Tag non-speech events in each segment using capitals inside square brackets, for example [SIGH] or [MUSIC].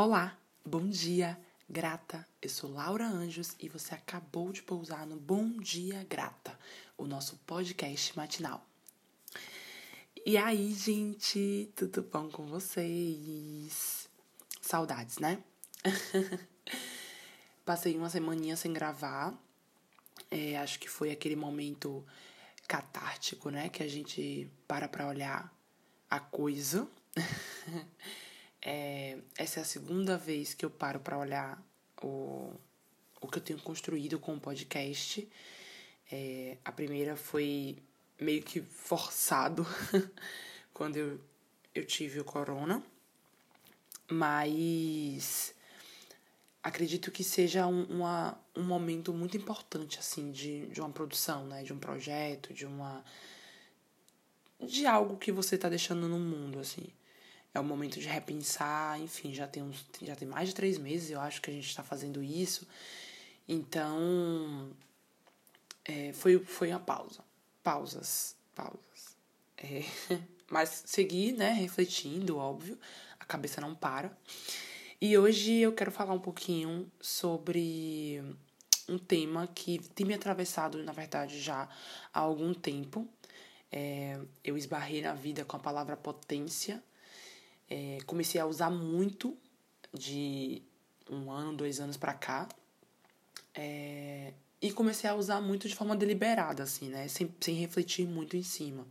Olá, bom dia, grata. Eu sou Laura Anjos e você acabou de pousar no Bom Dia Grata, o nosso podcast matinal. E aí, gente, tudo bom com vocês? Saudades, né? [LAUGHS] Passei uma semaninha sem gravar. É, acho que foi aquele momento catártico, né? Que a gente para pra olhar a coisa. [LAUGHS] É, essa é a segunda vez que eu paro para olhar o, o que eu tenho construído com o podcast. É, a primeira foi meio que forçado [LAUGHS] quando eu, eu tive o corona. Mas acredito que seja um, uma, um momento muito importante, assim, de, de uma produção, né? De um projeto, de uma... De algo que você tá deixando no mundo, assim é o momento de repensar, enfim, já tem, uns, já tem mais de três meses, eu acho que a gente está fazendo isso. Então, é, foi, foi uma pausa. Pausas, pausas. É, [LAUGHS] mas segui, né, refletindo, óbvio, a cabeça não para. E hoje eu quero falar um pouquinho sobre um tema que tem me atravessado, na verdade, já há algum tempo. É, eu esbarrei na vida com a palavra potência é, comecei a usar muito de um ano, dois anos pra cá. É, e comecei a usar muito de forma deliberada, assim, né? Sem, sem refletir muito em cima.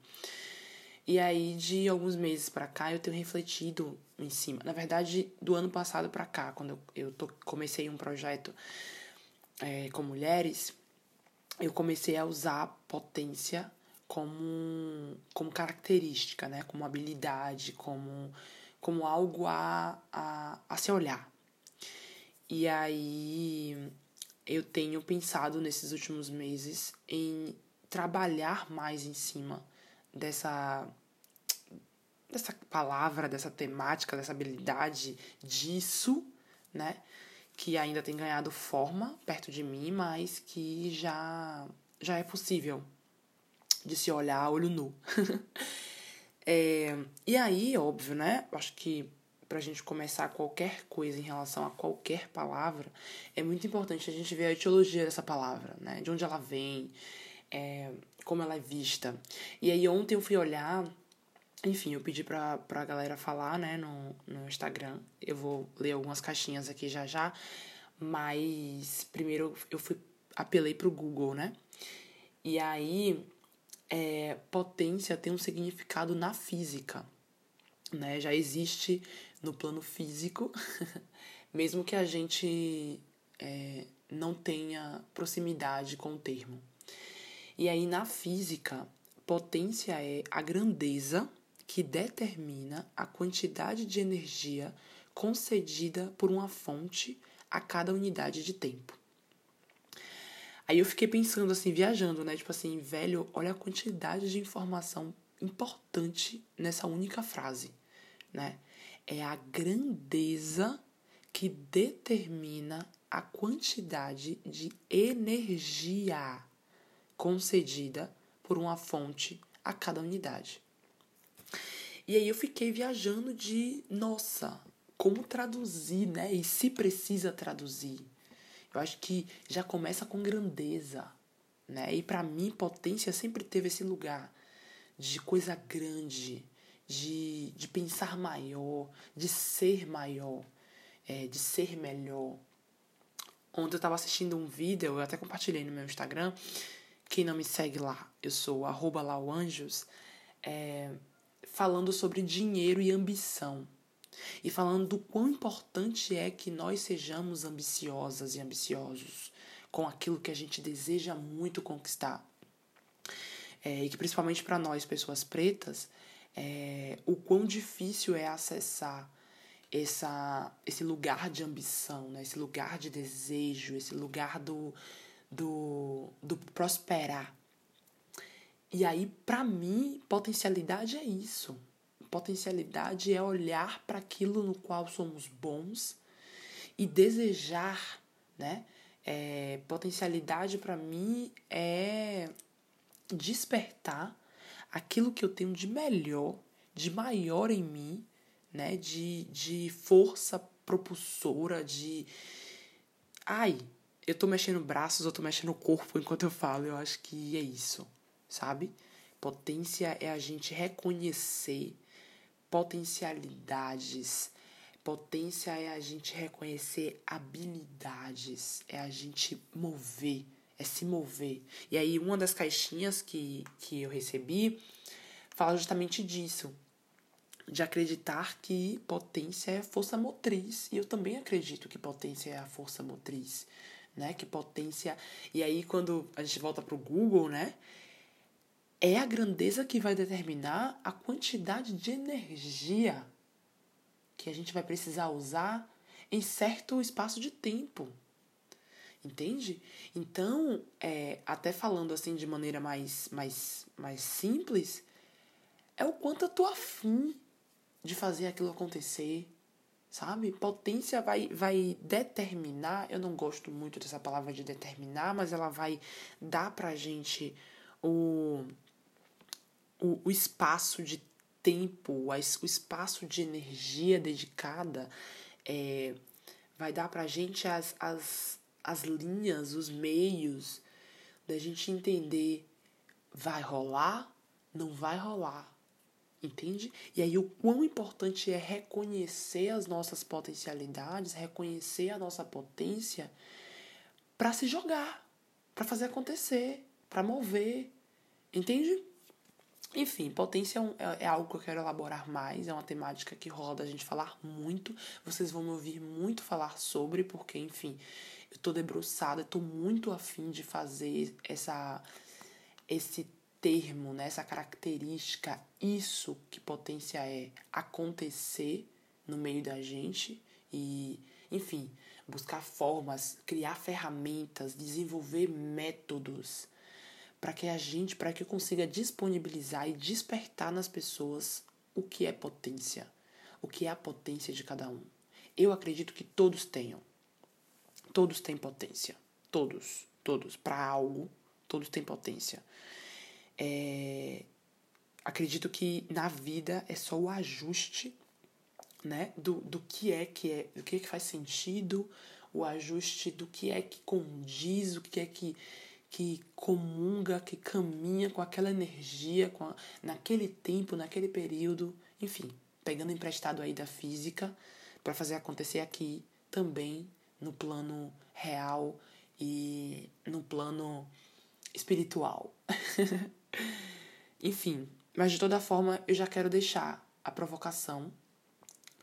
E aí, de alguns meses pra cá, eu tenho refletido em cima. Na verdade, do ano passado pra cá, quando eu, eu comecei um projeto é, com mulheres, eu comecei a usar potência como, como característica, né? Como habilidade, como como algo a, a, a se olhar. E aí eu tenho pensado nesses últimos meses em trabalhar mais em cima dessa dessa palavra, dessa temática, dessa habilidade, disso, né? Que ainda tem ganhado forma perto de mim, mas que já já é possível de se olhar olho nu. [LAUGHS] É, e aí, óbvio, né? Acho que pra gente começar qualquer coisa em relação a qualquer palavra, é muito importante a gente ver a etiologia dessa palavra, né? De onde ela vem, é, como ela é vista. E aí ontem eu fui olhar, enfim, eu pedi pra, pra galera falar, né, no, no Instagram. Eu vou ler algumas caixinhas aqui já já, mas primeiro eu fui apelei pro Google, né? E aí é, potência tem um significado na física, né? Já existe no plano físico, [LAUGHS] mesmo que a gente é, não tenha proximidade com o termo. E aí na física, potência é a grandeza que determina a quantidade de energia concedida por uma fonte a cada unidade de tempo. Aí eu fiquei pensando assim, viajando, né? Tipo assim, velho, olha a quantidade de informação importante nessa única frase, né? É a grandeza que determina a quantidade de energia concedida por uma fonte a cada unidade. E aí eu fiquei viajando de, nossa, como traduzir, né? E se precisa traduzir. Eu acho que já começa com grandeza, né? E para mim, potência sempre teve esse lugar de coisa grande, de, de pensar maior, de ser maior, é, de ser melhor. Ontem eu estava assistindo um vídeo, eu até compartilhei no meu Instagram. Quem não me segue lá, eu sou arroba lauanjos, é, falando sobre dinheiro e ambição e falando do quão importante é que nós sejamos ambiciosas e ambiciosos com aquilo que a gente deseja muito conquistar. É, e que principalmente para nós, pessoas pretas, é, o quão difícil é acessar essa, esse lugar de ambição, né? esse lugar de desejo, esse lugar do, do, do prosperar. E aí, para mim, potencialidade é isso. Potencialidade é olhar para aquilo no qual somos bons e desejar, né? É, potencialidade para mim é despertar aquilo que eu tenho de melhor, de maior em mim, né? De, de força propulsora, de. Ai, eu tô mexendo braços, eu tô mexendo o corpo enquanto eu falo. Eu acho que é isso, sabe? Potência é a gente reconhecer potencialidades. Potência é a gente reconhecer habilidades, é a gente mover, é se mover. E aí, uma das caixinhas que, que eu recebi fala justamente disso, de acreditar que potência é força motriz. E eu também acredito que potência é a força motriz, né? Que potência. E aí, quando a gente volta para o Google, né? É a grandeza que vai determinar a quantidade de energia que a gente vai precisar usar em certo espaço de tempo. Entende? Então, é, até falando assim de maneira mais, mais, mais simples, é o quanto eu tô afim de fazer aquilo acontecer, sabe? Potência vai, vai determinar, eu não gosto muito dessa palavra de determinar, mas ela vai dar pra gente o o, o espaço de tempo, o espaço de energia dedicada é, vai dar pra gente as, as, as linhas, os meios da gente entender vai rolar, não vai rolar. Entende? E aí o quão importante é reconhecer as nossas potencialidades, reconhecer a nossa potência para se jogar, para fazer acontecer, para mover. Entende? Enfim, potência é, é, algo que eu quero elaborar mais, é uma temática que roda a gente falar muito. Vocês vão me ouvir muito falar sobre, porque, enfim, eu tô debruçada, tô muito afim de fazer essa esse termo, né, essa característica, isso que potência é acontecer no meio da gente e, enfim, buscar formas, criar ferramentas, desenvolver métodos para que a gente, para que consiga disponibilizar e despertar nas pessoas o que é potência, o que é a potência de cada um. Eu acredito que todos tenham. Todos têm potência. Todos, todos. Para algo, todos têm potência. É... Acredito que na vida é só o ajuste né, do, do que é que é, do que é que faz sentido, o ajuste do que é que condiz, o que é que que comunga, que caminha com aquela energia, com a, naquele tempo, naquele período, enfim, pegando emprestado aí da física para fazer acontecer aqui também no plano real e no plano espiritual. [LAUGHS] enfim, mas de toda forma eu já quero deixar a provocação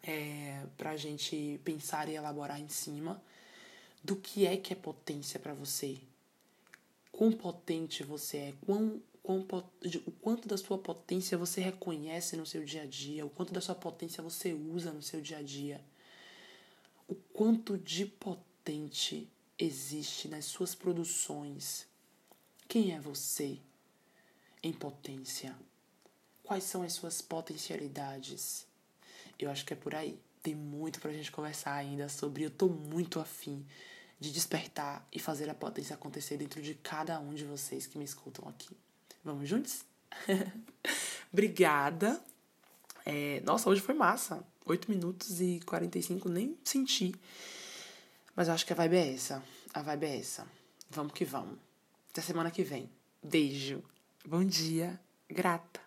é, para a gente pensar e elaborar em cima do que é que é potência para você, quão potente você é, quão, quão, o quanto da sua potência você reconhece no seu dia a dia, o quanto da sua potência você usa no seu dia a dia, o quanto de potente existe nas suas produções. Quem é você em potência? Quais são as suas potencialidades? Eu acho que é por aí. Tem muito pra gente conversar ainda sobre. Eu tô muito afim de despertar e fazer a potência acontecer dentro de cada um de vocês que me escutam aqui. Vamos juntos? [LAUGHS] Obrigada. É, nossa, hoje foi massa. 8 minutos e 45, nem senti. Mas eu acho que a vibe é essa. A vibe é essa. Vamos que vamos. Até semana que vem. Beijo. Bom dia. Grata.